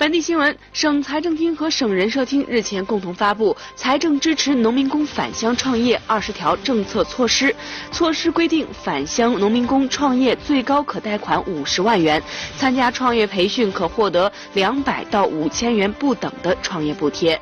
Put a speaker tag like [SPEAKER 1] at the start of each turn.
[SPEAKER 1] 本地新闻：省财政厅和省人社厅日前共同发布《财政支持农民工返乡创业二十条政策措施》。措施规定，返乡农民工创业最高可贷款五十万元，参加创业培训可获得两百到五千元不等的创业补贴。